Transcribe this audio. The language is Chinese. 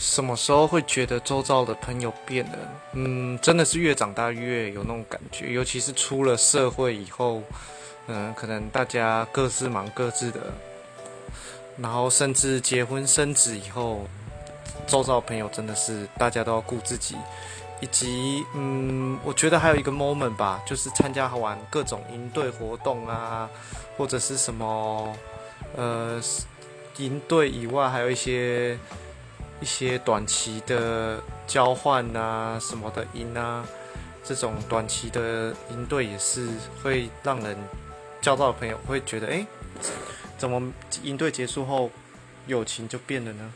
什么时候会觉得周遭的朋友变了？嗯，真的是越长大越有那种感觉，尤其是出了社会以后，嗯，可能大家各自忙各自的，然后甚至结婚生子以后，周遭的朋友真的是大家都要顾自己，以及嗯，我觉得还有一个 moment 吧，就是参加完各种营队活动啊，或者是什么，呃，营队以外还有一些。一些短期的交换啊，什么的营啊，这种短期的赢对也是会让人交到的朋友，会觉得哎，怎么赢对结束后友情就变了呢？